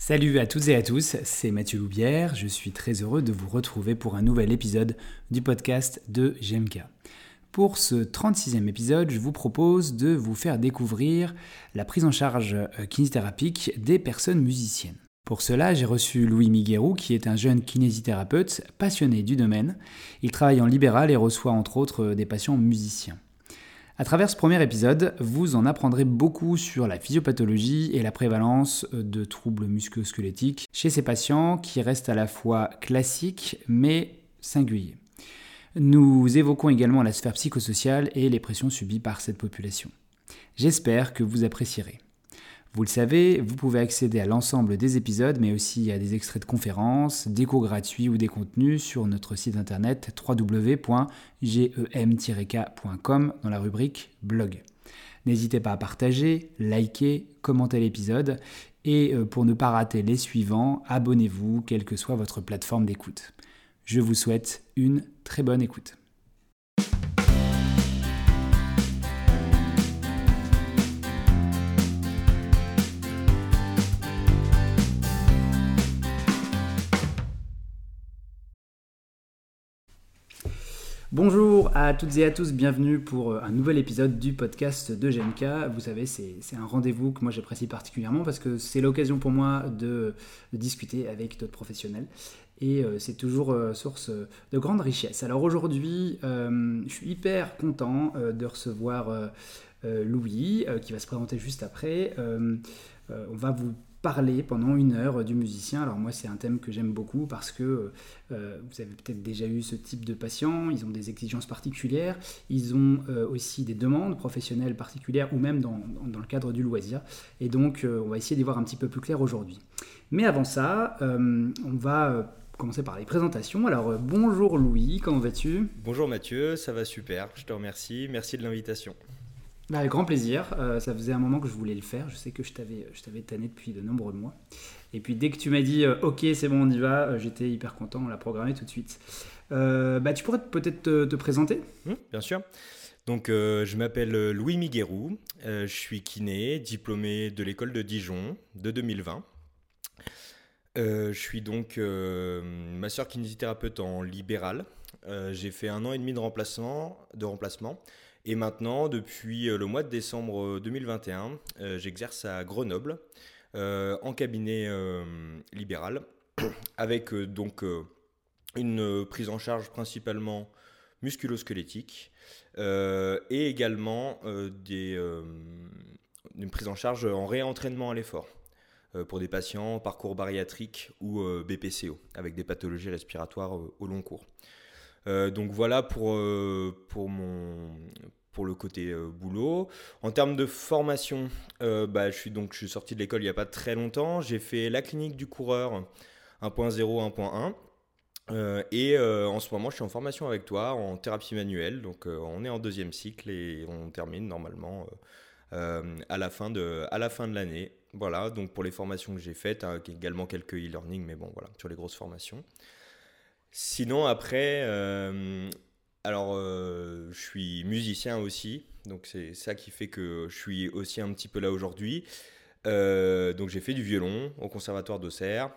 Salut à toutes et à tous, c'est Mathieu Loubière, je suis très heureux de vous retrouver pour un nouvel épisode du podcast de GMK. Pour ce 36e épisode, je vous propose de vous faire découvrir la prise en charge euh, kinésithérapique des personnes musiciennes. Pour cela, j'ai reçu Louis Miguerou, qui est un jeune kinésithérapeute passionné du domaine. Il travaille en libéral et reçoit entre autres des patients musiciens. À travers ce premier épisode, vous en apprendrez beaucoup sur la physiopathologie et la prévalence de troubles musculo-squelettiques chez ces patients qui restent à la fois classiques mais singuliers. Nous évoquons également la sphère psychosociale et les pressions subies par cette population. J'espère que vous apprécierez. Vous le savez, vous pouvez accéder à l'ensemble des épisodes, mais aussi à des extraits de conférences, des cours gratuits ou des contenus sur notre site internet www.gem-k.com dans la rubrique blog. N'hésitez pas à partager, liker, commenter l'épisode et euh, pour ne pas rater les suivants, abonnez-vous, quelle que soit votre plateforme d'écoute. Je vous souhaite une très bonne écoute. Bonjour à toutes et à tous, bienvenue pour euh, un nouvel épisode du podcast de GMK. Vous savez, c'est un rendez-vous que moi j'apprécie particulièrement parce que c'est l'occasion pour moi de, discuter avec d'autres professionnels et euh, c'est toujours euh, source de grande richesse. Alors aujourd'hui, je suis hyper content de recevoir Louis qui va se présenter juste après. on va vous parler pendant une heure du musicien. Alors moi c'est un thème que j'aime beaucoup parce que euh, vous avez peut-être déjà eu ce type de patients, ils ont des exigences particulières, ils ont euh, aussi des demandes professionnelles particulières ou même dans, dans le cadre du loisir. Et donc euh, on va essayer d'y voir un petit peu plus clair aujourd'hui. Mais avant ça, on va commencer par les présentations. Alors bonjour Louis, comment vas-tu? Bonjour Mathieu, ça va super, je te remercie, merci de l'invitation. Bah, avec grand plaisir. Euh, ça faisait un moment que je voulais le faire. Je sais que je t'avais, tanné depuis de nombreux mois. Et puis dès que tu m'as dit euh, OK, c'est bon, on y va, euh, j'étais hyper content. On l'a programmé tout de suite. bah, tu pourrais peut-être te, présenter? Mmh, Bien sûr. Donc, je m'appelle Louis Miguerou. je suis kiné, diplômé de l'école de Dijon de 2020. je suis donc masseur kinésithérapeute en libéral. j'ai fait un an et demi de remplacement et maintenant, depuis euh, le mois de décembre 2021, euh, euh, j'exerce à Grenoble en cabinet libéral avec donc une prise en charge principalement musculo-squelettique et également des, une prise en charge en réentraînement à l'effort pour des patients parcours bariatrique ou BPCO avec des pathologies respiratoires au long cours. donc voilà pour, pour, mon, pour le côté euh, boulot. En termes de formation, euh, bah, je, suis donc, je suis sorti de l'école il n'y a pas très longtemps. J'ai fait la clinique du coureur 1.0, 1.1. Euh, et en ce moment, je suis en formation avec toi en thérapie manuelle. Donc, on est en deuxième cycle et on termine normalement à la fin de, à la fin de l'année. Voilà, donc pour les formations que j'ai faites, hein, également quelques e-learning, mais bon, voilà, sur les grosses formations. Sinon, après, alors, euh, je suis musicien aussi, donc c'est ça qui fait que je suis aussi un petit peu là aujourd'hui. Euh, donc, j'ai fait du violon au conservatoire d'Auxerre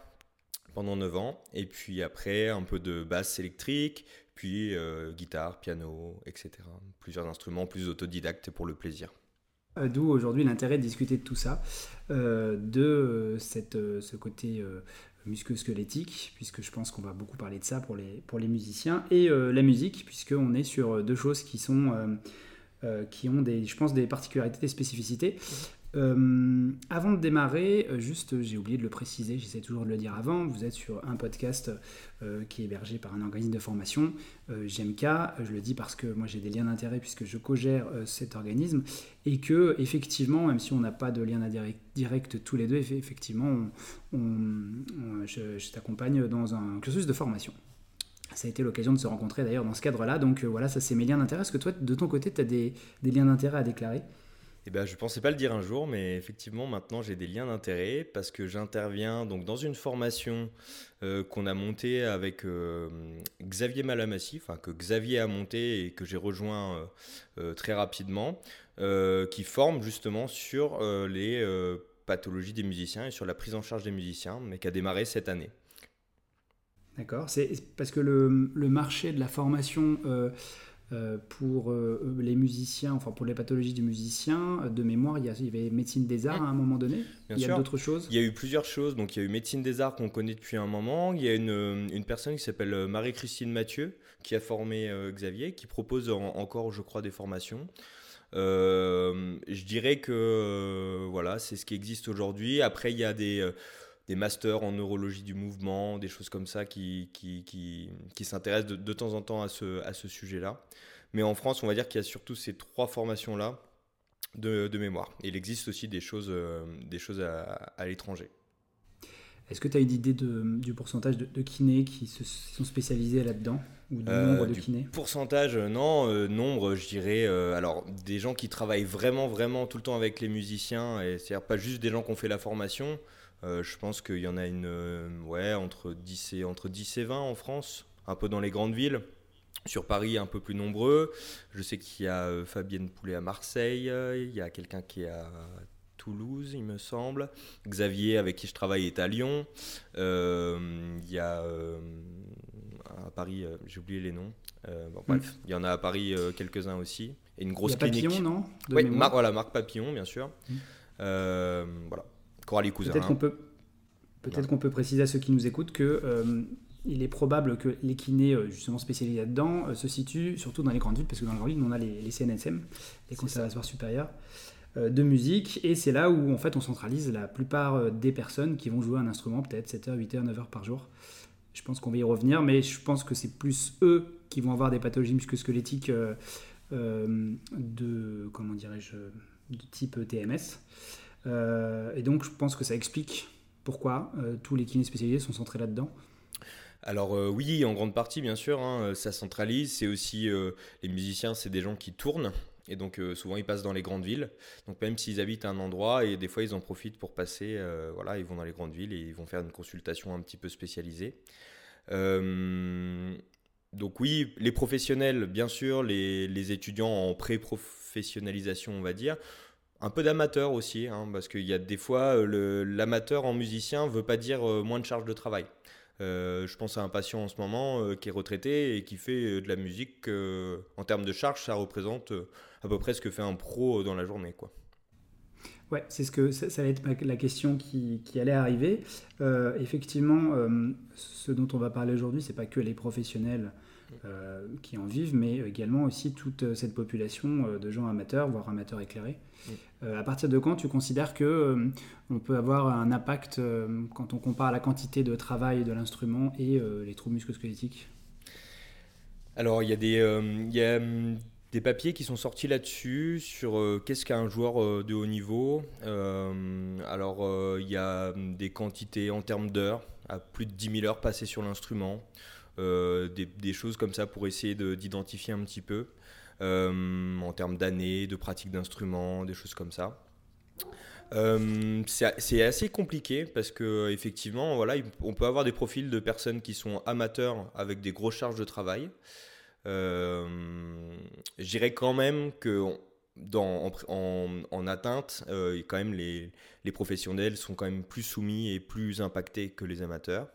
pendant 9 ans, et puis après, un peu de basse électrique, puis euh, guitare, piano, etc. Plusieurs instruments, plus autodidactes pour le plaisir. D'où aujourd'hui l'intérêt de discuter de tout ça, de cette, ce côté musculo-squelettique, puisque je pense qu'on va beaucoup parler de ça pour les, musiciens, et euh, la musique, puisqu'on est sur deux choses qui sont... Euh, euh, qui ont des, je pense, des particularités, des spécificités. Euh, avant de démarrer, euh, juste, j'ai oublié de le préciser, j'essaie toujours de le dire avant, vous êtes sur un podcast euh, qui est hébergé par un organisme de formation, GMK, je le dis parce que moi j'ai des liens d'intérêt puisque je co-gère cet organisme, et que effectivement, même si on n'a pas de lien direct tous les deux, effectivement, je, t'accompagne dans un cursus de formation. Ça a été l'occasion de se rencontrer d'ailleurs dans ce cadre-là, donc voilà, ça c'est mes liens d'intérêt. Est-ce que toi, de ton côté, tu as des liens d'intérêt à déclarer? Eh ben, je ne pensais pas le dire un jour, mais effectivement, maintenant, j'ai des liens d'intérêt parce que j'interviens donc dans une formation euh, qu'on a montée avec euh, Xavier Malamassi, enfin que Xavier a monté et que j'ai rejoint euh, très rapidement, qui forme justement sur les pathologies des musiciens et sur la prise en charge des musiciens, mais qui a démarré cette année. D'accord. C'est parce que le, marché de la formation pour euh, les musiciens, enfin pour les pathologies du musicien, euh, de mémoire, il y, avait médecine des arts à un moment donné. il y a d'autres choses Il y a eu plusieurs choses. Donc il y a eu médecine des arts qu'on connaît depuis un moment. Il y a une, une personne qui s'appelle Marie-Christine Mathieu qui a formé Xavier, qui propose encore, je crois, des formations. je dirais que voilà, c'est ce qui existe aujourd'hui. Après, il y a des des masters en neurologie du mouvement, des choses comme ça qui, qui, qui, qui s'intéressent de, de, temps en temps à ce, à ce sujet-là. Mais en France, on va dire qu'il y a surtout ces trois formations-là de, de, mémoire. il existe aussi des choses, euh, des choses à, à l'étranger. Est-ce que tu as une idée de, du pourcentage de, de, kinés qui se sont spécialisés là-dedans Ou du euh, nombre de kinés? Pourcentage, euh, non. Euh, nombre, je dirais. Euh, alors, des gens qui travaillent vraiment, vraiment tout le temps avec les musiciens, et c'est-à-dire pas juste des gens qui ont fait la formation. Euh, je pense qu'il y en a une, euh, ouais, entre 10, et, entre 10 et 20 en France, un peu dans les grandes villes. Sur Paris, un peu plus nombreux. Je sais qu'il y a euh, Fabienne Poulet à Marseille, il y a quelqu'un qui est à Toulouse, il me semble. Xavier, avec qui je travaille, est à Lyon. il y a à Paris, j'ai oublié les noms. Bon, bref, mm. il y en a à Paris quelques-uns aussi. Et une grosse il y a clinique. Papillon, non Oui, voilà, Marc Papillon, bien sûr. Mm. voilà. Peut-être qu'on peut, peut-être qu'on peut préciser à ceux qui nous écoutent que euh, il est probable que les kinés euh, justement spécialisés là-dedans euh, se situent surtout dans les grandes villes, parce que dans les grandes villes, on a les, les CNSM, les conservatoires supérieurs de musique, et c'est là où en fait on centralise la plupart des personnes qui vont jouer un instrument, peut-être 7h, 8h, 9h par jour. Je pense qu'on va y revenir, mais je pense que c'est plus eux qui vont avoir des pathologies musculosquelettiques de, comment dirais-je, de type TMS. Euh, et donc, je pense que ça explique pourquoi euh, tous les kinés spécialisés sont centrés là-dedans. Alors euh, oui, en grande partie, bien sûr, hein, ça centralise. C'est aussi les musiciens, c'est des gens qui tournent. Et donc souvent ils passent dans les grandes villes. Donc même s'ils habitent un endroit, et des fois ils en profitent pour passer, voilà, ils vont dans les grandes villes et ils vont faire une consultation un petit peu spécialisée. donc oui, les professionnels, bien sûr, les étudiants en pré-professionnalisation, on va dire, un peu d'amateur aussi, hein, parce qu'il y a des fois, euh, l'amateur en musicien veut pas dire euh, moins de charge de travail. Euh, je pense à un patient en ce moment qui est retraité et qui fait de la musique. en termes de charge, ça représente à peu près ce que fait un pro dans la journée. Quoi. Ouais, c'est ce que ça, va être la question qui, qui allait arriver. effectivement, ce dont on va parler aujourd'hui, c'est pas que les professionnels euh, qui en vivent, mais également aussi toute euh, cette population euh, de gens amateurs, voire amateurs éclairés. à partir de quand tu considères que on peut avoir un impact quand on compare la quantité de travail de l'instrument et les troubles musculosquelettiques Alors, il y a des, y a, hum, des papiers qui sont sortis là-dessus sur qu'est-ce qu'un joueur de haut niveau. alors, il y a hum, des quantités en termes d'heures, à plus de 10 000 heures passées sur l'instrument. Euh, des, choses comme ça pour essayer d'identifier un petit peu euh, en termes d'années, de pratique d'instruments, des choses comme ça. Euh, c'est assez compliqué parce que effectivement, voilà, on peut avoir des profils de personnes qui sont amateurs avec des grosses charges de travail. Euh, je quand même que dans, en, atteinte, quand même les, les, professionnels sont quand même plus soumis et plus impactés que les amateurs.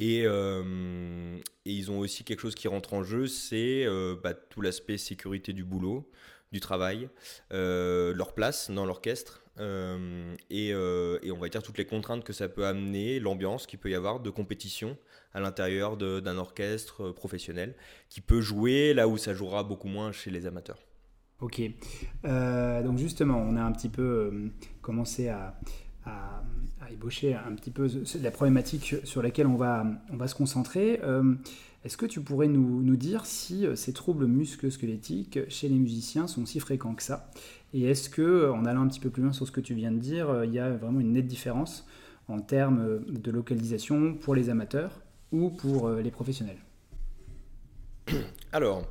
Euh, et, ils ont aussi quelque chose qui rentre en jeu, c'est euh, bah, tout l'aspect sécurité du boulot, du travail, euh, leur place dans l'orchestre. Et, et, on va dire toutes les contraintes que ça peut amener, l'ambiance qu'il peut y avoir de compétition à l'intérieur d'un orchestre professionnel qui peut jouer là où ça jouera beaucoup moins chez les amateurs. Ok, donc justement, on a un petit peu commencé à, à, ébaucher un petit peu la problématique sur laquelle on va, on va se concentrer. Euh, est-ce que tu pourrais nous, nous dire si euh, ces troubles musculo-squelettiques chez les musiciens sont si fréquents que ça? Et est-ce que, euh, en allant un petit peu plus loin sur ce que tu viens de dire, il y a vraiment une nette différence en termes de localisation pour les amateurs ou pour les professionnels? Alors,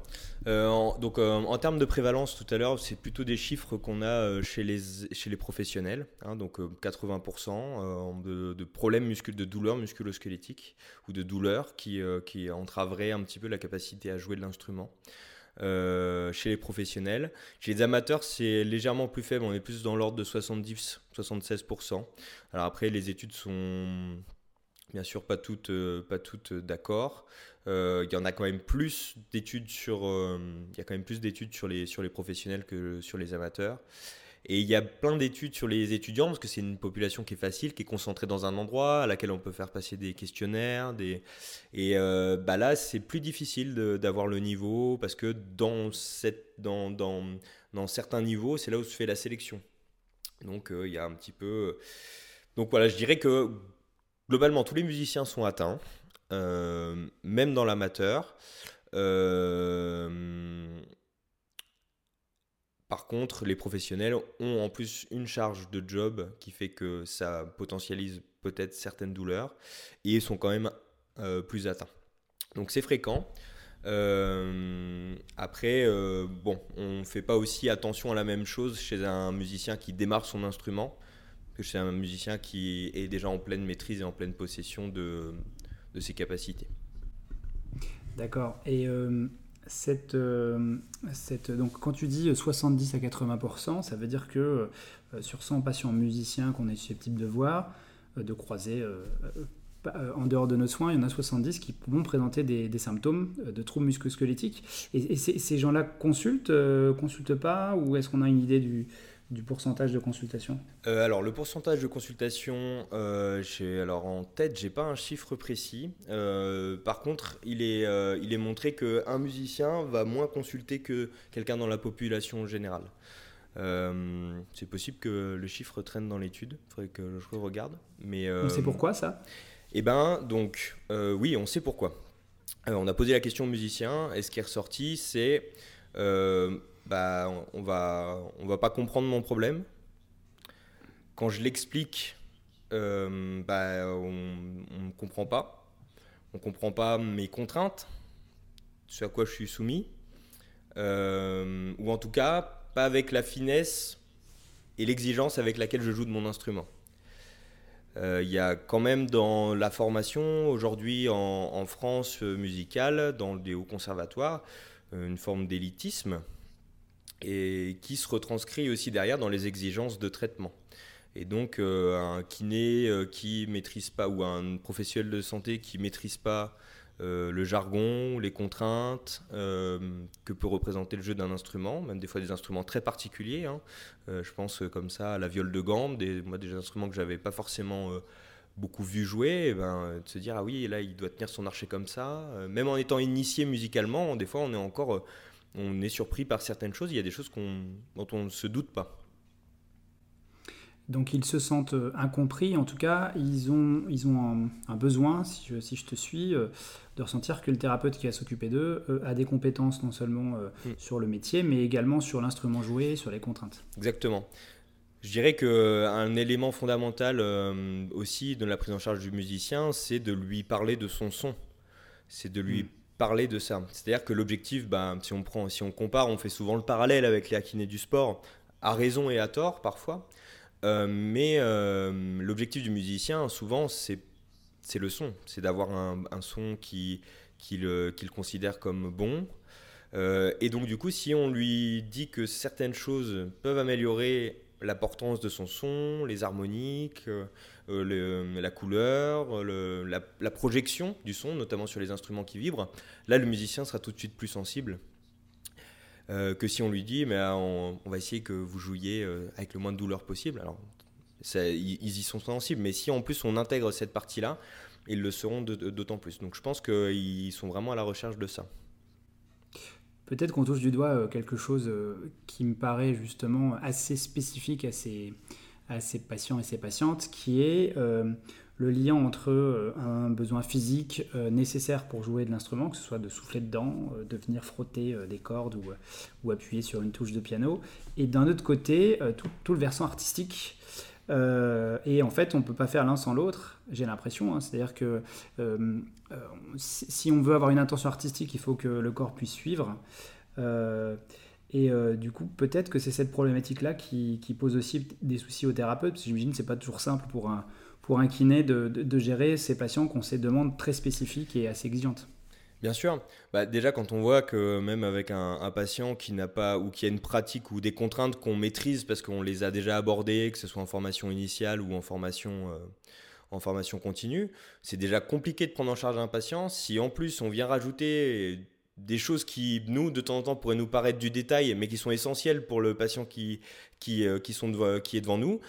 euh, en, donc, euh, en termes de prévalence, tout à l'heure, c'est plutôt des chiffres qu'on a euh, chez, les, professionnels. Hein, donc, 80% de, problèmes de douleurs musculo-squelettiques ou de douleurs qui, qui entraveraient un petit peu la capacité à jouer de l'instrument. chez les professionnels. Chez les amateurs, c'est légèrement plus faible, on est plus dans l'ordre de 70-76%. Alors après, les études sont bien sûr pas toutes d'accord. Il y en a quand même plus d'études sur, il y a quand même plus d'études sur les, sur les professionnels que sur les amateurs. Et il y a plein d'études sur les étudiants, parce que c'est une population qui est facile, qui est concentrée dans un endroit, à laquelle on peut faire passer des questionnaires. Des... Et euh, bah là, c'est plus difficile d'avoir le niveau, parce que dans, cette, dans, dans, dans certains niveaux, c'est là où se fait la sélection. Donc euh, il y a un petit peu... Donc voilà, je dirais que globalement, tous les musiciens sont atteints, euh, même dans l'amateur. Euh, par contre, les professionnels ont en plus une charge de job qui fait que ça potentialise peut-être certaines douleurs et sont quand même euh, plus atteints. Donc c'est fréquent. Euh, après, euh, bon, on ne fait pas aussi attention à la même chose chez un musicien qui démarre son instrument que chez un musicien qui est déjà en pleine maîtrise et en pleine possession de, de ses capacités. D'accord. Et cette, euh, cette, donc quand tu dis 70 à 80%, ça veut dire que euh, sur 100 patients musiciens qu'on est susceptible de voir, euh, de croiser en dehors de nos soins, il y en a 70 qui vont présenter des, symptômes de troubles musculosquelettiques. Et, et ces gens-là consultent, consultent pas, ou est-ce qu'on a une idée du, du pourcentage de consultation euh, Alors, le pourcentage de consultation, euh, alors en tête, j'ai pas un chiffre précis. Euh, par contre, il est, euh, il est montré qu'un musicien va moins consulter que quelqu'un dans la population générale. c'est possible que le chiffre traîne dans l'étude, il faudrait que je regarde. Mais, on sait pourquoi ça? Eh ben, donc, oui, on sait pourquoi. on a posé la question aux musiciens, et ce qui est ressorti, c'est bah, on va, on va pas comprendre mon problème. Quand je l'explique, euh, bah, on ne comprend pas. On ne comprend pas mes contraintes, ce à quoi je suis soumis. Euh, ou en tout cas, pas avec la finesse et l'exigence avec laquelle je joue de mon instrument. Euh, il y a quand même dans la formation aujourd'hui en, en, France musicale, dans des hauts conservatoires, une forme d'élitisme et qui se retranscrit aussi derrière dans les exigences de traitement. Et donc euh, un kiné euh, qui maîtrise pas ou un professionnel de santé qui maîtrise pas euh, le jargon, les contraintes que peut représenter le jeu d'un instrument, même des fois des instruments très particuliers. Hein. je pense comme ça à la viole de gambe, des, instruments que j'avais pas forcément beaucoup vu jouer, et ben, de se dire ah oui là il doit tenir son archet comme ça. même en étant initié musicalement, des fois on est encore on est surpris par certaines choses. Il y a des choses dont on ne se doute pas. Donc ils se sentent euh, incompris, en tout cas, ils ont, ils ont un, besoin, si je, si je, te suis, euh, de ressentir que le thérapeute qui va s'occuper d'eux euh, a des compétences non seulement mm. sur le métier, mais également sur l'instrument joué, sur les contraintes. Exactement. Je dirais qu'un élément fondamental aussi de la prise en charge du musicien, c'est de lui parler de son son. C'est de lui mm parler de ça. C'est-à-dire que l'objectif, ben, si, on prend, si on compare, on fait souvent le parallèle avec les kinés du sport, à raison et à tort parfois. Euh, mais euh, l'objectif du musicien, souvent, c'est le son. C'est d'avoir un, son qu'il qui considère comme bon. Euh, et donc, du coup, si on lui dit que certaines choses peuvent améliorer l'importance de son son, les harmoniques, euh, euh, la couleur, la, projection du son, notamment sur les instruments qui vibrent, là le musicien sera tout de suite plus sensible euh, que si on lui dit mais ah, on, va essayer que vous jouiez avec le moins de douleur possible. Alors ils, y sont sensibles, mais si en plus on intègre cette partie-là, ils le seront d'autant plus. Donc je pense qu'ils sont vraiment à la recherche de ça. Peut-être qu'on touche du doigt euh, quelque chose euh, qui me paraît justement assez spécifique à ces, patients et ces patientes, qui est euh, le lien entre un besoin physique nécessaire pour jouer de l'instrument, que ce soit de souffler dedans, de venir frotter des cordes ou, appuyer sur une touche de piano, et d'un autre côté, tout, le versant artistique euh, et en fait, on ne peut pas faire l'un sans l'autre, j'ai l'impression. Hein. C'est-à-dire que euh, euh, si on veut avoir une intention artistique, il faut que le corps puisse suivre. et du coup, peut-être que c'est cette problématique-là qui, pose aussi des soucis aux thérapeutes, j'imagine que ce n'est pas toujours simple pour un, pour un kiné de, de, gérer ces patients qui ont ces demandes très spécifiques et assez exigeantes. Bien sûr. Bah, déjà, quand on voit que même avec un, patient qui n'a pas ou qui a une pratique ou des contraintes qu'on maîtrise parce qu'on les a déjà abordées, que ce soit en formation initiale ou en formation, euh, en formation continue, c'est déjà compliqué de prendre en charge un patient. Si en plus on vient rajouter des choses qui, nous, de temps en temps, pourraient nous paraître du détail, mais qui sont essentielles pour le patient qui, qui, euh, qui est devant nous,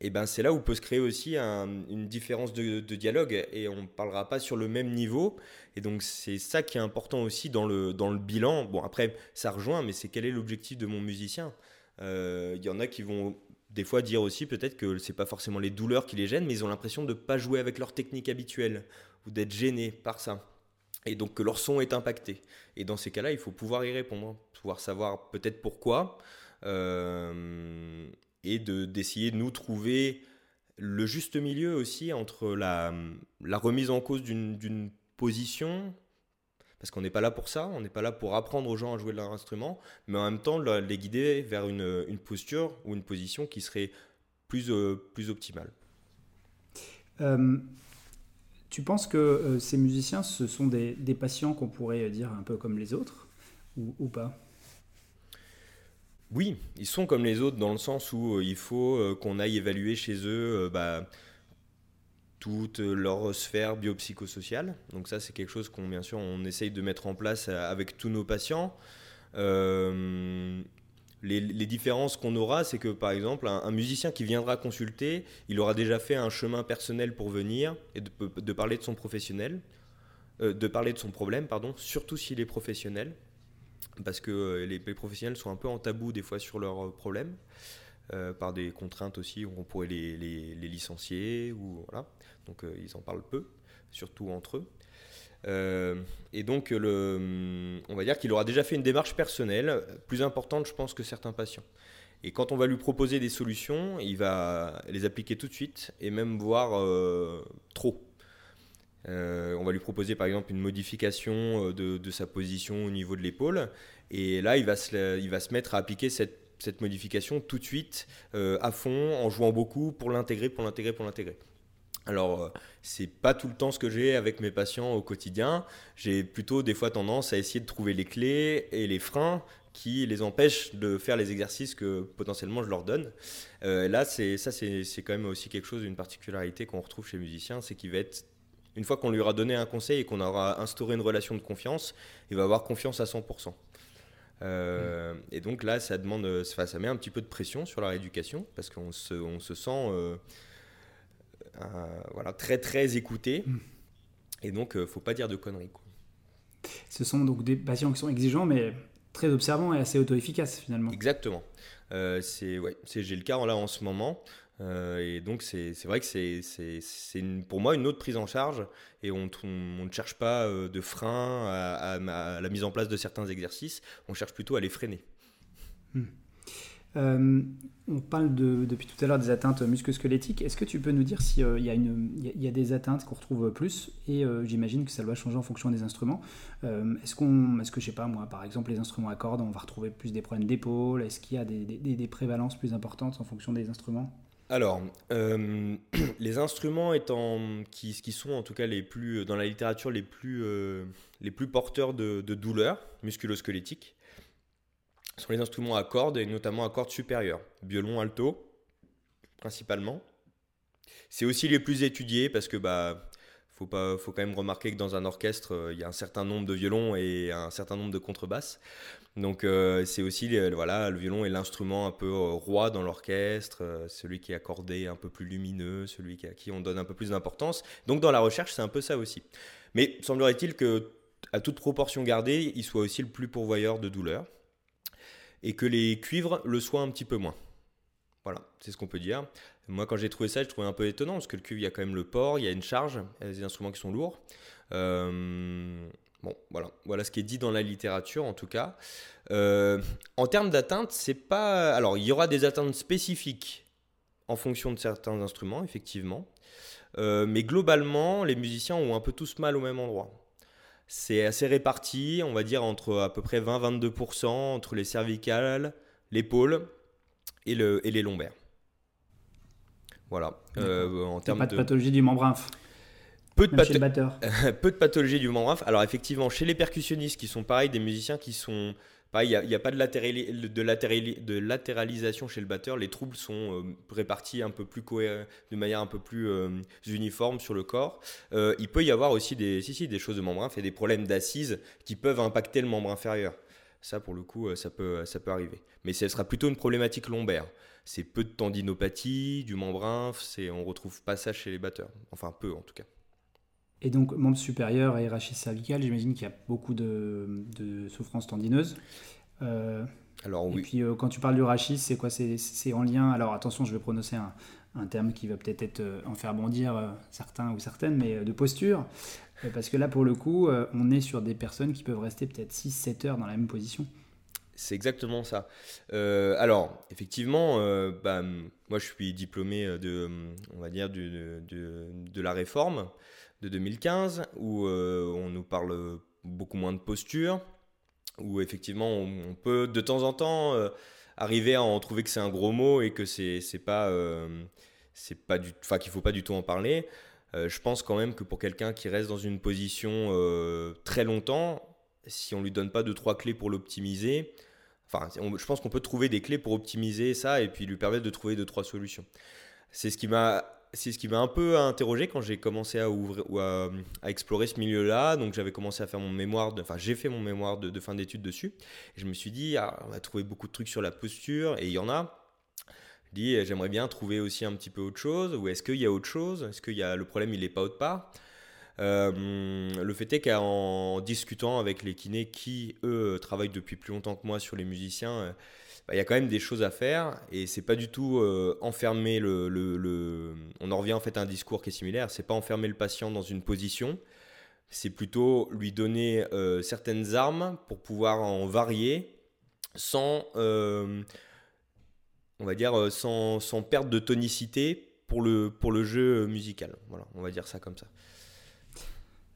et ben c'est là où peut se créer aussi une différence de, dialogue et on ne parlera pas sur le même niveau. Et donc c'est ça qui est important aussi dans le, dans le bilan. Bon après ça rejoint, mais c'est quel est l'objectif de mon musicien? Euh, Il y en a qui vont des fois dire aussi peut-être que c'est pas forcément les douleurs qui les gênent, mais ils ont l'impression de ne pas jouer avec leur technique habituelle ou d'être gênés par ça. Et donc que leur son est impacté. Et dans ces cas-là, il faut pouvoir y répondre, pouvoir savoir peut-être pourquoi. Euh, et d'essayer de, nous trouver le juste milieu aussi entre la, la remise en cause d'une position, parce qu'on n'est pas là pour ça, on n'est pas là pour apprendre aux gens à jouer de leur instrument, mais en même temps les guider vers une, une posture ou une position qui serait plus, euh, plus optimale. Euh, tu penses que euh, ces musiciens, ce sont des, des patients qu'on pourrait dire un peu comme les autres, ou, ou pas? Oui, ils sont comme les autres dans le sens où euh, il faut euh, qu'on aille évaluer chez eux euh, bah, toute leur sphère biopsychosociale. Donc ça, c'est quelque chose qu'on, bien sûr, on essaye de mettre en place avec tous nos patients. les, différences qu'on aura, c'est que par exemple, un, musicien qui viendra consulter, il aura déjà fait un chemin personnel pour venir et de, parler de son professionnel, de parler de son problème, pardon, surtout s'il est professionnel parce que euh, les, professionnels sont un peu en tabou des fois sur leurs euh, problèmes. Euh, par des contraintes aussi où on pourrait les, licencier ou voilà. Donc ils en parlent peu surtout entre eux. Et donc on va dire qu'il aura déjà fait une démarche personnelle plus importante je pense que certains patients. Et quand on va lui proposer des solutions il va les appliquer tout de suite et même voir trop euh, on va lui proposer par exemple une modification euh, de, sa position au niveau de l'épaule. Et là, il va se, il va se mettre à appliquer cette, modification tout de suite, euh, à fond, en jouant beaucoup pour l'intégrer, pour l'intégrer, pour l'intégrer. Alors, c'est pas tout le temps ce que j'ai avec mes patients au quotidien. J'ai plutôt des fois tendance à essayer de trouver les clés et les freins qui les empêchent de faire les exercices que potentiellement je leur donne. là, c'est ça, c'est quand même aussi quelque chose, une particularité qu'on retrouve chez les musiciens, c'est qu'il va être une fois qu'on lui aura donné un conseil et qu'on aura instauré une relation de confiance, il va avoir confiance à 100%. Euh, et donc là, ça demande, ça met un petit peu de pression sur la rééducation parce qu'on se, on se sent euh, voilà, très très écouté. Mm. Et donc, ne euh, faut pas dire de conneries. Ce sont donc des patients qui sont exigeants, mais très observants et assez auto-efficaces finalement. Exactement. c'est ouais, j'ai le cas là en ce moment. Euh, et donc, c'est vrai que c'est pour moi une autre prise en charge et on, ne cherche pas euh, de frein à, la mise en place de certains exercices, on cherche plutôt à les freiner. Hmm. Euh, on parle de, depuis tout à l'heure des atteintes musculosquelettiques. Est-ce que tu peux nous dire s'il y, a des atteintes qu'on retrouve plus Et j'imagine que ça doit changer en fonction des instruments. est-ce qu'on, est-ce que je sais pas moi, par exemple les instruments à cordes, on va retrouver plus des problèmes d'épaule? Est-ce qu'il y a des, prévalences plus importantes en fonction des instruments? Alors, euh, les instruments qui, sont en tout cas les plus dans la littérature les plus, euh, porteurs de, de douleurs musculosquelettiques sont les instruments à cordes et notamment à cordes supérieures, violon, alto principalement. C'est aussi les plus étudiés parce que bah faut pas faut quand même remarquer que dans un orchestre euh, il y a un certain nombre de violons et un certain nombre de contrebasses. Donc euh, c'est aussi voilà le violon est l'instrument un peu euh, roi dans l'orchestre, euh, celui qui est accordé un peu plus lumineux, celui à qui on donne un peu plus d'importance. Donc dans la recherche c'est un peu ça aussi. Mais semblerait-il que à toute proportion gardée, il soit aussi le plus pourvoyeur de douleur et que les cuivres le soient un petit peu moins. Voilà, c'est ce qu'on peut dire. Moi, quand j'ai trouvé ça, je trouvais un peu étonnant parce que le cuivre, il y a quand même le port, il y a une charge, il y a des instruments qui sont lourds. Bon, voilà, voilà ce qui est dit dans la littérature en tout cas. Euh, en termes d'atteinte, c'est pas. Alors, il y aura des atteintes spécifiques en fonction de certains instruments, effectivement. Euh, mais globalement, les musiciens ont un peu tous mal au même endroit. C'est assez réparti, on va dire entre à peu près 20-22% entre les cervicales, l'épaule et, le, et les lombaires. Voilà. Euh, en termes pas de, pathologie du membre inf peu de, peu de pathologie du membre inférieur. Alors effectivement, chez les percussionnistes qui sont pareil, des musiciens qui sont il n'y a, pas de, de, latéralisation chez le batteur. Les troubles sont euh, répartis un peu plus de manière un peu plus euh, uniforme sur le corps. Euh, il peut y avoir aussi des, si, si, des choses de membre inférieur, des problèmes d'assises qui peuvent impacter le membre inférieur. Ça, pour le coup, ça peut, ça peut arriver. Mais ce sera plutôt une problématique lombaire. C'est peu de tendinopathie, du membre inférieur, on ne retrouve pas ça chez les batteurs. Enfin, peu en tout cas. Et donc, membre supérieur et rachis cervical, j'imagine qu'il y a beaucoup de, de souffrances tendineuses. Euh, alors oui. Et puis, euh, quand tu parles du rachis, c'est quoi? C'est en lien. Alors, attention, je vais prononcer un, un terme qui va peut-être être, euh, en faire bondir certains ou certaines, mais de posture. parce que là, pour le coup, on est sur des personnes qui peuvent rester peut-être 6-7 heures dans la même position. C'est exactement ça. alors, effectivement, bah, moi je suis diplômé de, on va dire, de, de, de la réforme de 2015 où euh, on nous parle beaucoup moins de posture, où effectivement on, peut de temps en temps euh, arriver à en trouver que c'est un gros mot et que c'est pas euh, c'est pas du enfin qu'il faut pas du tout en parler. je pense quand même que pour quelqu'un qui reste dans une position très longtemps, si on lui donne pas deux trois clés pour l'optimiser, enfin je pense qu'on peut trouver des clés pour optimiser ça et puis lui permettre de trouver deux trois solutions. C'est ce qui m'a c'est ce qui m'a un peu interrogé quand j'ai commencé à, ouvrir, ou à, explorer ce milieu-là. Donc j'avais commencé à faire mon mémoire, enfin j'ai fait mon mémoire de, fin d'études dessus. Je me suis dit, ah, on va trouver beaucoup de trucs sur la posture, et il y en a. Je dis, j'aimerais bien trouver aussi un petit peu autre chose, ou est-ce qu'il y a autre chose? Est-ce qu'il y a le problème, il n'est pas autre part? Euh, le fait est qu'en discutant avec les kinés qui, eux, travaillent depuis plus longtemps que moi sur les musiciens, euh, bah, y a quand même des choses à faire et c'est pas du tout euh, enfermer le, On en revient en fait à un discours qui est similaire. C'est pas enfermer le patient dans une position, c'est plutôt lui donner euh, certaines armes pour pouvoir en varier sans, euh, on va dire, sans, sans, perte de tonicité pour le, pour le jeu musical. Voilà, on va dire ça comme ça.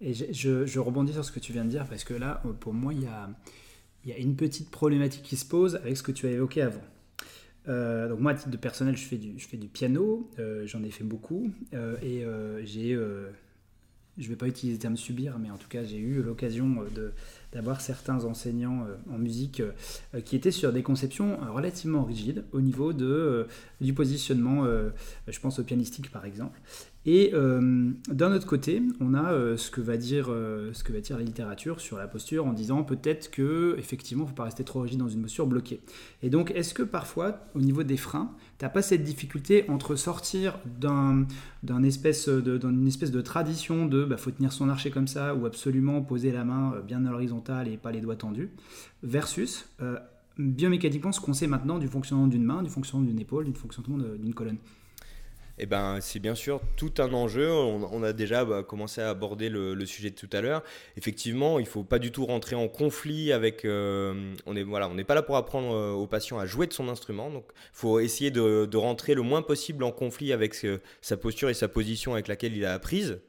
Et je, je rebondis sur ce que tu viens de dire parce que là, pour moi, il y a il y a une petite problématique qui se pose avec ce que tu as évoqué avant. Euh, donc moi, à titre de personnel, je fais du, piano, euh, j'en ai fait beaucoup, euh, et j'ai, je ne vais pas utiliser le terme subir, mais en tout cas, j'ai eu l'occasion d'avoir certains enseignants en musique qui étaient sur des conceptions relativement rigides au niveau de, du positionnement, je pense au pianistique par exemple, et euh, d'un autre côté, on a euh, ce, que va dire, euh, ce que va dire la littérature sur la posture en disant peut-être que effectivement, faut pas rester trop rigide dans une posture bloquée. Et donc, est-ce que parfois, au niveau des freins, tu n'as pas cette difficulté entre sortir d'un, d'une espèce de tradition de bah, faut tenir son archer comme ça ou absolument poser la main bien à l'horizontale et pas les doigts tendus, versus biomécaniquement ce qu'on sait maintenant du fonctionnement d'une main, du fonctionnement d'une épaule, du fonctionnement d'une colonne eh ben, c'est bien sûr tout un enjeu. On, a déjà bah, commencé à aborder le, sujet de tout à l'heure. Effectivement, il ne faut pas du tout rentrer en conflit avec. Euh, on est voilà, on n'est pas là pour apprendre euh, au patient à jouer de son instrument. Donc, il faut essayer de, rentrer le moins possible en conflit avec sa posture et sa position avec laquelle il a apprise.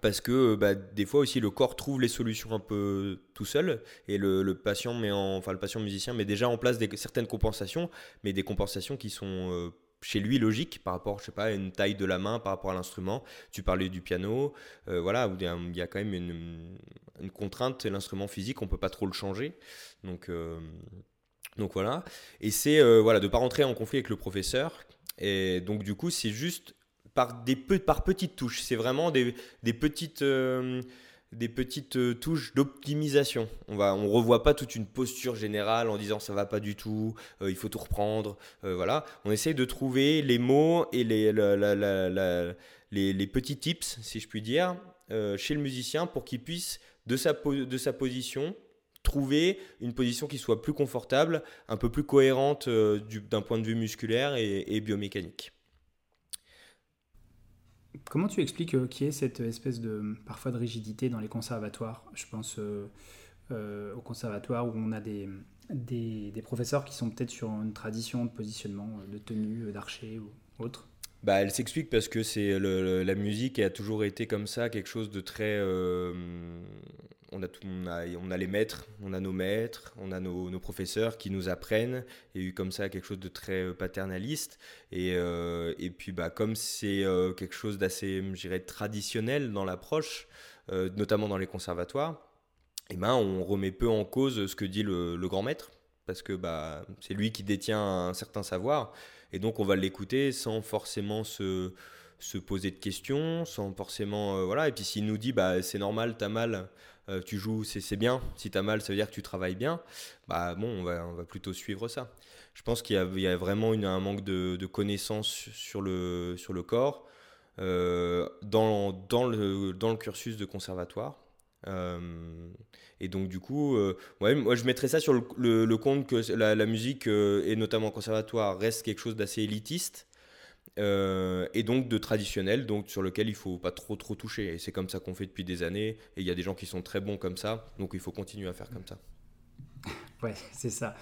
Parce que bah, des fois aussi le corps trouve les solutions un peu tout seul et le, patient met en, enfin le patient musicien met déjà en place des, certaines compensations, mais des compensations qui sont euh, chez lui logique par rapport, je sais pas, à une taille de la main, par rapport à l'instrument. Tu parlais du piano, euh, voilà, où il y, a quand même une, contrainte, l'instrument physique, on peut pas trop le changer. Donc, euh, donc voilà. Et c'est euh, voilà, de pas rentrer en conflit avec le professeur. Et donc du coup, c'est juste par des par petites touches. C'est vraiment des, des petites des petites euh, touches d'optimisation. On va, on revoit pas toute une posture générale en disant ça va pas du tout, euh, il faut tout reprendre. Euh, voilà, on essaye de trouver les mots et les, petits tips, si je puis dire, chez le musicien pour qu'il puisse de sa, de sa position trouver une position qui soit plus confortable, un peu plus cohérente d'un point de vue musculaire et biomécanique. Comment tu expliques euh, qu'il y ait cette espèce de parfois de rigidité dans les conservatoires? Je pense euh, euh, au conservatoire où on a des, professeurs qui sont peut-être sur une tradition de positionnement, de tenue, d'archer ou autre. Bah, elle s'explique parce que c'est la musique a toujours été comme ça, quelque chose de très, on, a on, a, les maîtres, on a nos maîtres, on a nos, professeurs qui nous apprennent. Il y a eu comme ça quelque chose de très paternaliste. Et, et puis, bah, comme c'est quelque chose d'assez, je traditionnel dans l'approche, notamment dans les conservatoires, et eh ben, on remet peu en cause ce que dit le, grand maître, parce que bah, c'est lui qui détient un certain savoir. Et donc, on va l'écouter sans forcément se se poser de questions sans forcément euh, voilà et puis s'il nous dit bah c'est normal t'as mal euh, tu joues c'est bien. Si t'as mal ça veut dire que tu travailles bien. Bah bon on va, plutôt suivre ça. Je pense qu'il y, a vraiment un manque de, connaissances sur le, sur le corps euh, dans, dans, le, dans le cursus de conservatoire. Et donc du coup, moi je mettrais ça sur le, compte que la musique, et notamment conservatoire, reste quelque chose d'assez élitiste. Euh, et donc de traditionnel, donc sur lequel il faut pas trop trop toucher. Et c'est comme ça qu'on fait depuis des années. Et il y a des gens qui sont très bons comme ça, donc il faut continuer à faire comme ça. Ouais, c'est ça.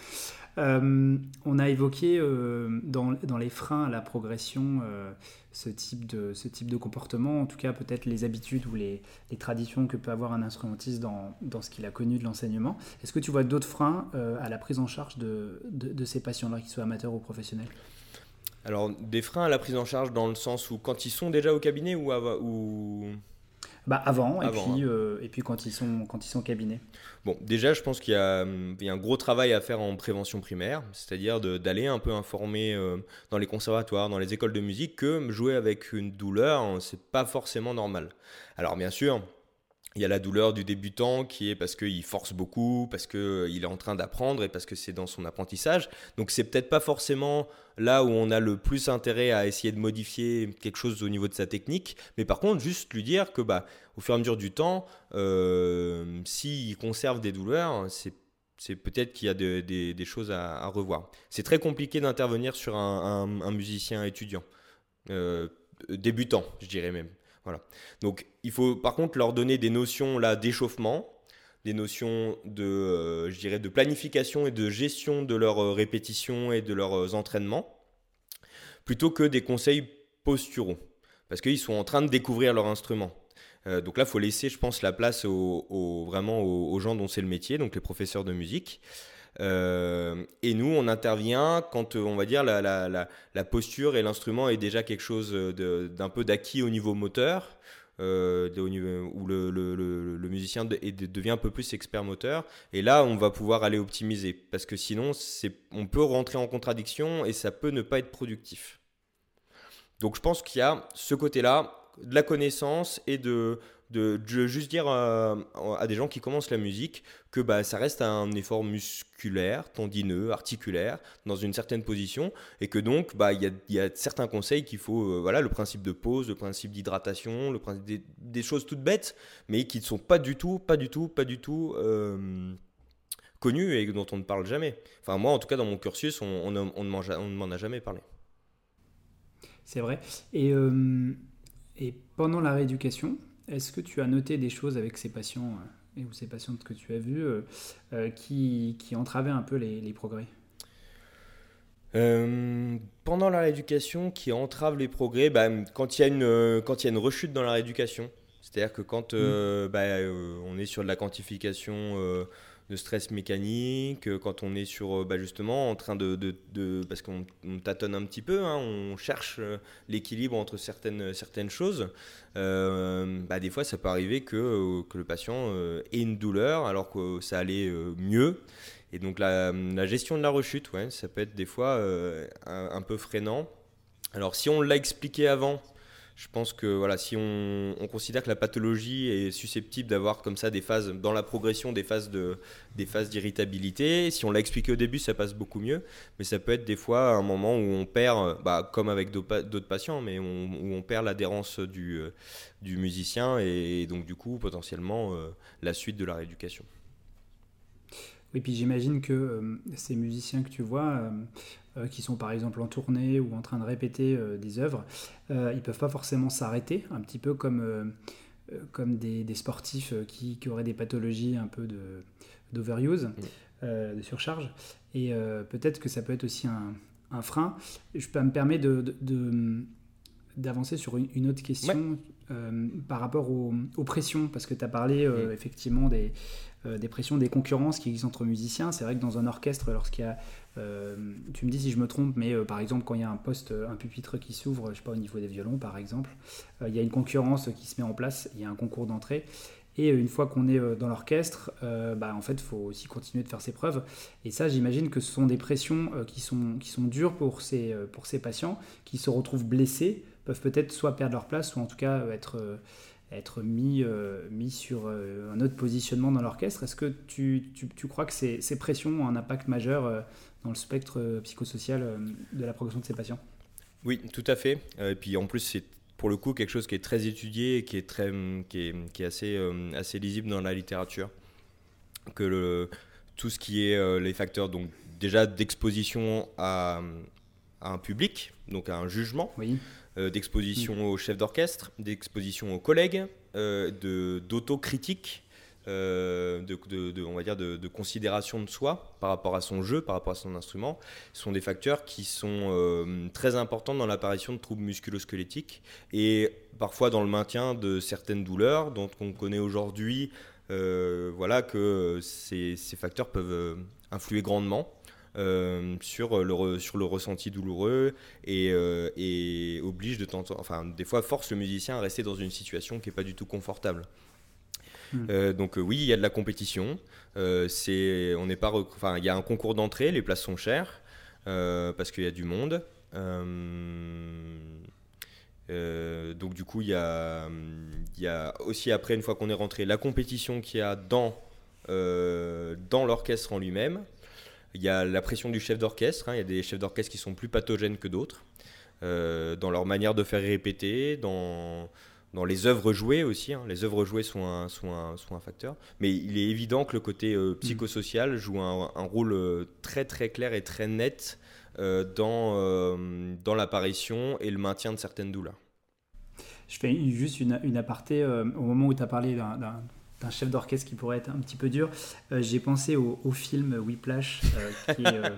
Euh, on a évoqué euh, dans, dans, les freins à la progression ce, type de, ce type de comportement, en tout cas peut-être les habitudes ou les, les, traditions que peut avoir un instrumentiste dans, dans ce qu'il a connu de l'enseignement. Est-ce que tu vois d'autres freins à la prise en charge de, de, de ces patients-là, qu'ils soient amateurs ou professionnels? Alors, des freins à la prise en charge dans le sens où quand ils sont déjà au cabinet ou, ou... Bah avant, et, puis, hein. euh, et puis quand ils sont, quand ils sont au cabinet. Bon, déjà, je pense qu'il y, a un gros travail à faire en prévention primaire, c'est-à-dire d'aller un peu informer euh, dans les conservatoires, dans les écoles de musique, que jouer avec une douleur, c'est pas forcément normal. Alors, bien sûr, il y a la douleur du débutant qui est parce qu'il force beaucoup, parce qu'il euh, est en train d'apprendre et parce que c'est dans son apprentissage. Donc c'est peut-être pas forcément là où on a le plus intérêt à essayer de modifier quelque chose au niveau de sa technique, mais par contre juste lui dire que bah, au fur et à mesure du temps, euh, s'il conserve des douleurs, c'est peut-être qu'il y a des, choses à, revoir. C'est très compliqué d'intervenir sur un, musicien étudiant, euh, débutant, je dirais même. Donc il faut par contre leur donner des notions là d'échauffement, des notions de, euh, je dirais, de planification et de gestion de leurs euh, répétitions et de leurs euh, entraînements, plutôt que des conseils posturaux, parce qu'ils sont en train de découvrir leur instrument. donc là, faut laisser, je pense, la place aux, vraiment aux, gens dont c'est le métier, donc les professeurs de musique. Et nous, on intervient quand, on va dire, la, posture et l'instrument est déjà quelque chose d'un peu d'acquis au niveau moteur, euh, où le, musicien devient un peu plus expert moteur. Et là, on va pouvoir aller optimiser. Parce que sinon, on peut rentrer en contradiction et ça peut ne pas être productif. Donc je pense qu'il y a ce côté-là, de la connaissance et de, de, juste dire à, des gens qui commencent la musique que bah, ça reste un effort musculaire, tendineux, articulaire, dans une certaine position, et que donc bah, il y, a, certains conseils qu'il faut, euh, voilà, le principe de pause, le principe d'hydratation, le principe des, choses toutes bêtes, mais qui ne sont pas du tout, pas du tout, pas du tout euh, connues et dont on ne parle jamais. Enfin moi, en tout cas, dans mon cursus, on, on, ne m'en a jamais parlé. C'est vrai. Et, euh, et pendant la rééducation, est-ce que tu as noté des choses avec ces patients euh, et ou ces patientes que tu as vues euh, euh, qui, qui, entravaient un peu les, progrès? Pendant la rééducation, qui entrave les progrès, bah, quand il y y a une rechute dans la rééducation, c'est-à-dire que quand mmh. bah, on est sur de la quantification de stress mécanique, euh, quand on est sur euh, bah, justement en train de, parce qu'on tâtonne un petit peu, hein, on cherche euh, l'équilibre entre certaines, certaines choses. bah, des fois, ça peut arriver que, le patient ait une douleur alors que ça allait mieux. Et donc la, gestion de la rechute, ça peut être des fois un, peu freinant. Alors si on l'a expliqué avant, je pense que voilà, si on, considère que la pathologie est susceptible d'avoir comme ça des phases dans la progression, des phases de, des phases d'irritabilité, si on l'a expliqué au début, ça passe beaucoup mieux. Mais ça peut être des fois un moment où on perd, bah, comme avec d'autres patients, mais où on perd l'adhérence du, euh, du musicien et, donc du coup potentiellement euh, la suite de la rééducation. Oui, puis j'imagine que euh, ces musiciens que tu vois, euh, qui sont par exemple en tournée ou en train de répéter euh, des œuvres, euh, ils peuvent pas forcément s'arrêter, un petit peu comme, comme des, des sportifs qui, qui, auraient des pathologies un peu d'overuse, de, de, surcharge. Et peut-être que ça peut être aussi un, un frein. Je peux me permettre de, de, d'avancer sur une, autre question par rapport aux, pressions, parce que tu as parlé effectivement des, des, pressions, des concurrences qui existent entre musiciens. C'est vrai que dans un orchestre, lorsqu'il y a euh, tu me dis si je me trompe, mais euh, par exemple, quand il y a un poste, un pupitre qui s'ouvre, je sais pas, au niveau des violons par exemple, euh, il y a une concurrence qui se met en place, il y a un concours d'entrée. Et une fois qu'on est dans l'orchestre, bah, en fait, il faut aussi continuer de faire ses preuves. Et ça, j'imagine que ce sont des pressions qui, sont, qui sont dures pour ces, pour ces patients qui se retrouvent blessés, peuvent peut-être soit perdre leur place, ou en tout cas être être mis, mis sur un autre positionnement dans l'orchestre. Est-ce que tu, tu, tu, crois que ces, ces, pressions ont un impact majeur dans le spectre euh, psychosocial euh, de la progression de ces patients? Oui, tout à fait. Euh, et puis en plus, c'est pour le coup quelque chose qui est très étudié et qui est, très, qui est, qui est assez, assez lisible dans la littérature. Que tout ce qui est les facteurs, donc déjà d'exposition à, à, un public, donc à un jugement, oui. d'exposition au chef d'orchestre, d'exposition aux collègues, d'autocritique euh, de, on va dire de, considération de soi par rapport à son jeu, par rapport à son instrument, sont des facteurs qui sont euh, très importants dans l'apparition de troubles musculosquelettiques et parfois dans le maintien de certaines douleurs dont on connaît aujourd'hui euh, voilà, que ces, facteurs peuvent influer grandement. Sur, le sur le ressenti douloureux et, et oblige de temps, enfin des fois force le musicien à rester dans une situation qui n'est pas du tout confortable. Hmm. Euh, donc euh, oui, il y a de la compétition. Euh, c'est, on n'est pas, enfin, il y a un concours d'entrée, les places sont chères parce qu'il y a du monde. donc du coup, il y a, il y a aussi après, une fois qu'on est rentré, la compétition qu'il y a dans, dans l'orchestre en lui-même. Il y a la pression du chef d'orchestre. Hein. il y a des chefs d'orchestre qui sont plus pathogènes que d'autres dans leur manière de faire répéter, dans dans les œuvres jouées aussi. Hein. Les œuvres jouées sont un, sont, un, sont un, facteur. Mais il est évident que le côté euh, psychosocial joue un, un, rôle euh, très très clair et très net euh, dans, dans l'apparition et le maintien de certaines douleurs. Je fais juste une, une aparté au moment où tu as parlé d'un un chef d'orchestre qui pourrait être un petit peu dur. Euh, j'ai pensé au, film Whiplash, euh, qui est euh,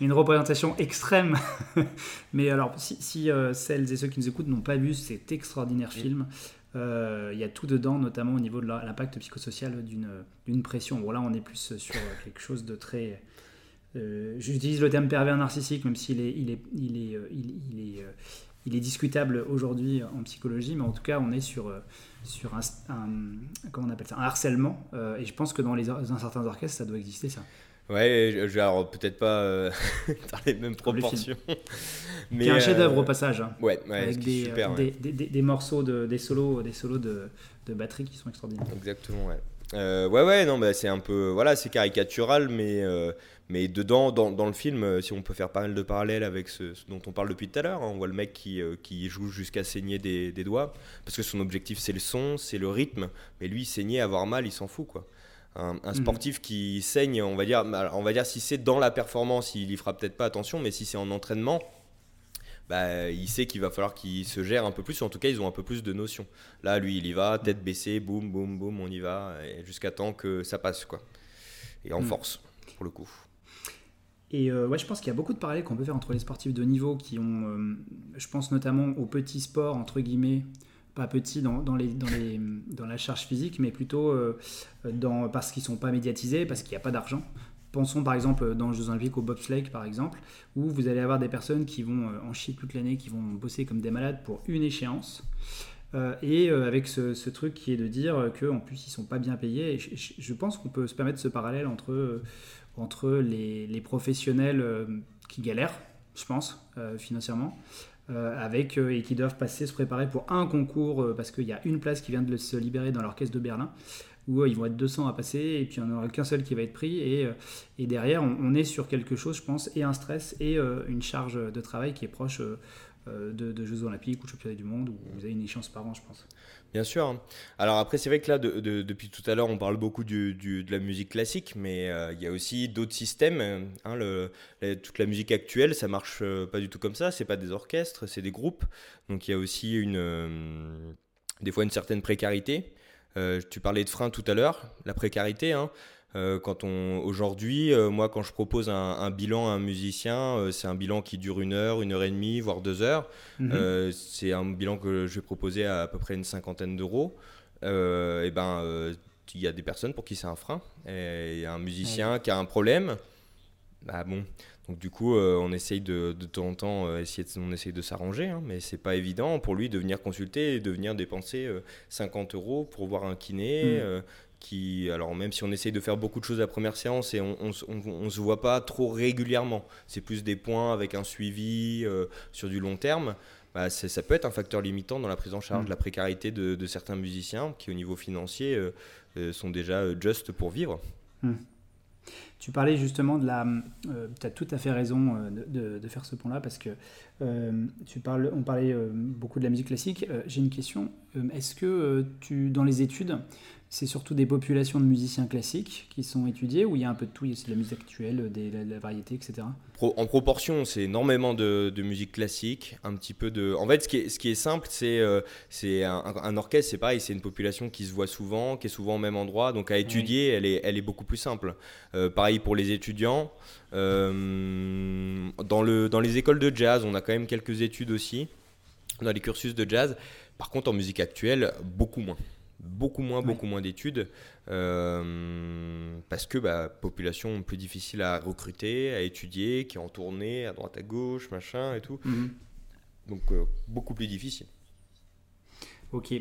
une représentation extrême. Mais alors, si, celles et ceux qui nous écoutent n'ont pas vu cet extraordinaire film, il y a tout dedans, notamment au niveau de l'impact psychosocial d'une pression. Bon, là, on est plus sur quelque chose de très. J'utilise le terme pervers narcissique, même s'il est, il est, il est, il, est, il est discutable aujourd'hui en psychologie, mais en tout cas, on est sur sur un, comment on appelle ça, un harcèlement. Euh, et je pense que dans, les, dans certains orchestres, ça doit exister, ça. Ouais, alors peut-être pas euh, dans les mêmes proportions. Mais qui est un chef-d'œuvre au passage. Hein. ouais, avec des, super, des, des, des, morceaux, de, des solos, des solos de, de batterie qui sont extraordinaires. Exactement, ouais. Euh, ouais, ouais, non, bah, c'est un peu, voilà, c'est caricatural, mais, euh, mais dedans, dans, dans, le film, euh, si on peut faire pas mal de parallèles avec ce, dont on parle depuis tout à l'heure, hein, on voit le mec qui, qui joue jusqu'à saigner des, des, doigts, parce que son objectif c'est le son, c'est le rythme, mais lui, saigner, avoir mal, il s'en fout, quoi. Un, un mhm. sportif qui saigne, on va dire, on va dire si c'est dans la performance, il y fera peut-être pas attention, mais si c'est en entraînement, bah, il sait qu'il va falloir qu'il se gère un peu plus, en tout cas ils ont un peu plus de notions. Là, lui, il y va, tête baissée, boum, boum, boum, on y va, jusqu'à temps que ça passe, quoi. Et en hmm. force, pour le coup. Et euh, ouais, je pense qu'il y a beaucoup de parallèles qu'on peut faire entre les sportifs de niveau qui ont, euh, je pense notamment aux petits sports, entre guillemets, pas petits dans, dans, les, dans, la charge physique, mais plutôt euh, dans, parce qu'ils ne sont pas médiatisés, parce qu'il n'y a pas d'argent. Pensons par exemple dans les Jeux Olympiques au bobsleigh par exemple, où vous allez avoir des personnes qui vont euh, en chier toute l'année, qui vont bosser comme des malades pour une échéance. Et avec ce, truc qui est de dire qu'en plus ils sont pas bien payés. Je, pense qu'on peut se permettre ce parallèle entre, entre les, professionnels qui galèrent, je pense, financièrement, avec, et qui doivent passer, se préparer pour un concours parce qu'il y a une place qui vient de se libérer dans l'orchestre de Berlin où euh, ils vont être 200 à passer et puis il n'y en aura qu'un seul qui va être pris. Et, euh, derrière, on, est sur quelque chose, je pense, et un stress et euh, une charge de travail qui est proche de, Jeux Olympiques ou de Championnat du Monde, où vous avez une échéance par an, je pense. Bien sûr. Alors après, c'est vrai que là, depuis tout à l'heure, on parle beaucoup du, de la musique classique, mais il y a aussi d'autres systèmes. Hein, toute la musique actuelle, ça marche pas du tout comme ça. C'est pas des orchestres, c'est des groupes. Donc il y a aussi une, des fois une certaine précarité. Euh, tu parlais de frein tout à l'heure, la précarité. Hein. Quand on aujourd'hui, moi, quand je propose un, bilan à un musicien, c'est un bilan qui dure une heure, une heure et demie, voire deux heures. Mhm. c'est un bilan que je vais proposer à à peu près une cinquantaine d'euros. et ben, il y a des personnes pour qui c'est un frein. Et il y a un musicien qui a un problème. Bah bon, donc du coup, euh, on essaye de, de temps en temps, euh, essayer de, on essaye de s'arranger, hein, mais c'est pas évident pour lui de venir consulter et de venir dépenser 50 euh, euros pour voir un kiné. Mm. Qui, alors même si on essaye de faire beaucoup de choses à la première séance et on, on, se voit pas trop régulièrement, c'est plus des points avec un suivi sur du long terme. Bah, ça peut être un facteur limitant dans la prise en charge, mm. la précarité de, de, certains musiciens qui, au niveau financier, sont déjà just pour vivre. Mm. Tu parlais justement de la. Euh, tu as tout à fait raison euh, de, de, faire ce point-là parce que euh, tu parles, on parlait beaucoup de la musique classique. J'ai une question. Est-ce que tu, dans les études, c'est surtout des populations de musiciens classiques qui sont étudiées ou il y a un peu de tout Il y a de la musique actuelle, des, la, variété, etc. en proportion, c'est énormément de, musique classique, un petit peu de. En fait, ce qui est, ce qui est simple, c'est c'est un, orchestre, c'est pareil, c'est une population qui se voit souvent, qui est souvent au même endroit, donc à étudier, elle, est, elle est beaucoup plus simple. pareil pour les étudiants. Euh, dans, le, dans les écoles de jazz, on a quand même quelques études aussi, dans les cursus de jazz. Par contre, en musique actuelle, beaucoup moins. Beaucoup moins, beaucoup moins d'études. Euh, parce que bah, population plus difficile à recruter, à étudier, qui est en tournée à droite à gauche, machin et tout. Mhm. Donc euh, beaucoup plus difficile. Ok.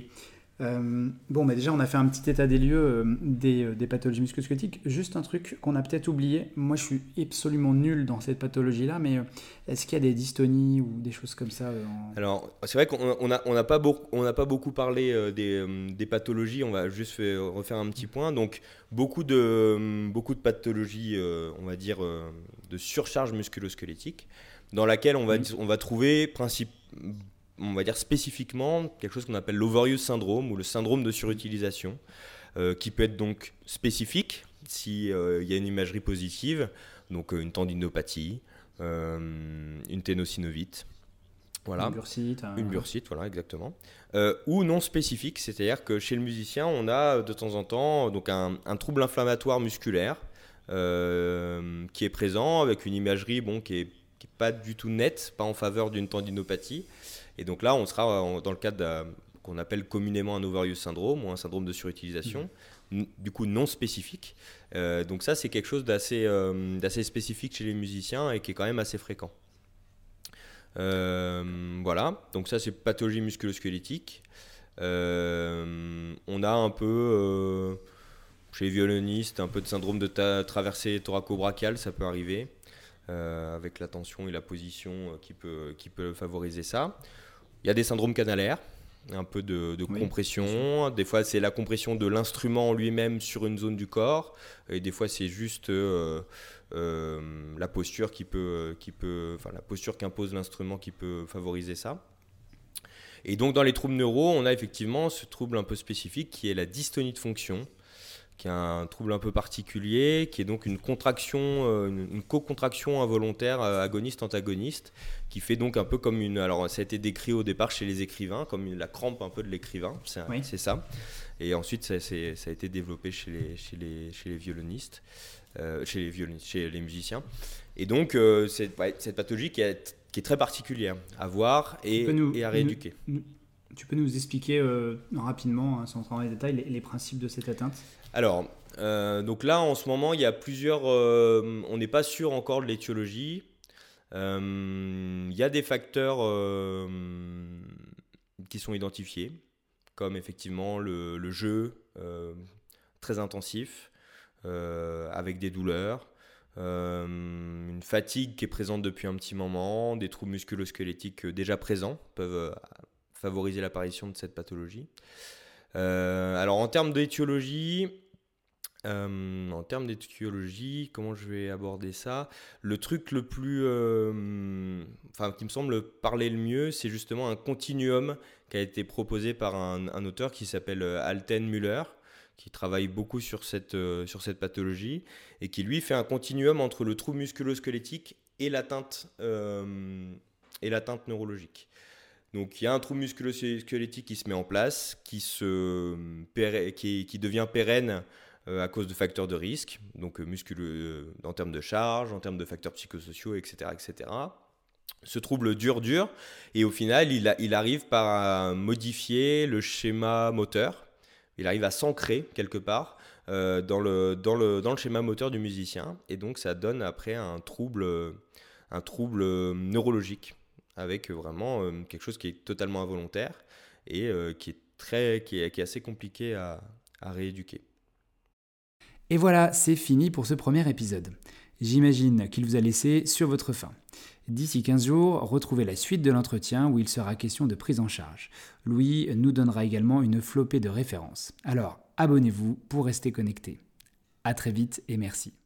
Euh, bon, mais déjà, on a fait un petit état des lieux euh, des, euh, des, pathologies musculosquelettiques. Juste un truc qu'on a peut-être oublié. Moi, je suis absolument nul dans cette pathologie-là, mais est-ce qu'il y a des dystonies ou des choses comme ça Alors, c'est vrai qu'on n'a on a pas, beaucoup, on pas beaucoup parlé des, des, pathologies. On va juste refaire un petit point. Donc, beaucoup de, beaucoup de pathologies, on va dire, de surcharge musculosquelettique, dans laquelle on va, on va trouver principalement on va dire spécifiquement quelque chose qu'on appelle l'overuse syndrome ou le syndrome de surutilisation, euh, qui peut être donc spécifique s'il euh, y a une imagerie positive, donc euh, une tendinopathie, une ténosynovite. Voilà. Une bursite. Une bursite, voilà, exactement. ou non spécifique, c'est-à-dire que chez le musicien, on a de temps en temps donc un, trouble inflammatoire musculaire qui est présent avec une imagerie bon, qui n'est qui est pas du tout nette, pas en faveur d'une tendinopathie. Et donc là, on sera euh, dans le cadre qu'on appelle communément un overuse syndrome ou un syndrome de surutilisation, du coup non spécifique. Euh, donc ça, c'est quelque chose euh, d'assez spécifique chez les musiciens et qui est quand même assez fréquent. voilà, donc ça c'est pathologie musculo-squelettique. on a un peu, chez les violonistes, un peu de syndrome de traversée thoraco-brachiale, ça peut arriver. avec la tension et la position qui peut, qui peut favoriser ça. Il y a des syndromes canalaires, un peu de, compression. Des fois, c'est la compression de l'instrument lui-même sur une zone du corps. Et des fois, c'est juste euh, euh, la posture qui peut, qui peut, enfin la posture qu'impose l'instrument qui peut favoriser ça. Et donc, dans les troubles neuro, on a effectivement ce trouble un peu spécifique qui est la dystonie de fonction qui est un trouble un peu particulier, qui est donc une contraction, euh, une, co-contraction involontaire euh, agoniste-antagoniste, qui fait donc un peu comme une. Alors, ça a été décrit au départ chez les écrivains, comme la crampe un peu de l'écrivain, c'est ça. Et ensuite, ça, ça, a été développé chez les, chez les, chez les violonistes, euh, chez, les violonistes chez les musiciens. Et donc, c'est cette pathologie qui est, qui est, très particulière à voir et, et à rééduquer. tu peux nous expliquer rapidement, hein, sans rentrer dans les détails, les principes de cette atteinte? Alors, euh, donc là, en ce moment, il y a plusieurs. Euh, on n'est pas sûr encore de l'étiologie. Euh, il y a des facteurs qui sont identifiés, comme effectivement le, jeu très intensif, avec des douleurs, une fatigue qui est présente depuis un petit moment, des troubles musculo-squelettiques déjà présents peuvent favoriser l'apparition de cette pathologie. alors en termes d'étiologie, euh, en termes d'étiologie, comment je vais aborder ça? Le truc le plus, euh, enfin, qui me semble parler le mieux, c'est justement un continuum qui a été proposé par un, auteur qui s'appelle euh, Alten Müller, qui travaille beaucoup sur cette, sur cette pathologie et qui lui fait un continuum entre le trouble musculo-squelettique et l'atteinte et l'atteinte neurologique. Donc il y a un trouble musculo-squelettique qui se met en place, qui, se, qui, qui devient pérenne à cause de facteurs de risque, donc musculeux en termes de charge, en termes de facteurs psychosociaux, etc. etc. Ce trouble dure, dure, et au final, il, arrive par modifier le schéma moteur, il arrive à s'ancrer quelque part dans, le, dans, le, dans le schéma moteur du musicien, et donc ça donne après un trouble, un trouble neurologique avec vraiment euh, quelque chose qui est totalement involontaire et euh, qui est très, qui est, assez compliqué à, à rééduquer. Et voilà, c'est fini pour ce premier épisode. J'imagine qu'il vous a laissé sur votre faim. D'ici 15 jours, retrouvez la suite de l'entretien où il sera question de prise en charge. Louis nous donnera également une flopée de références. Alors, abonnez-vous pour rester connecté. A très vite et merci.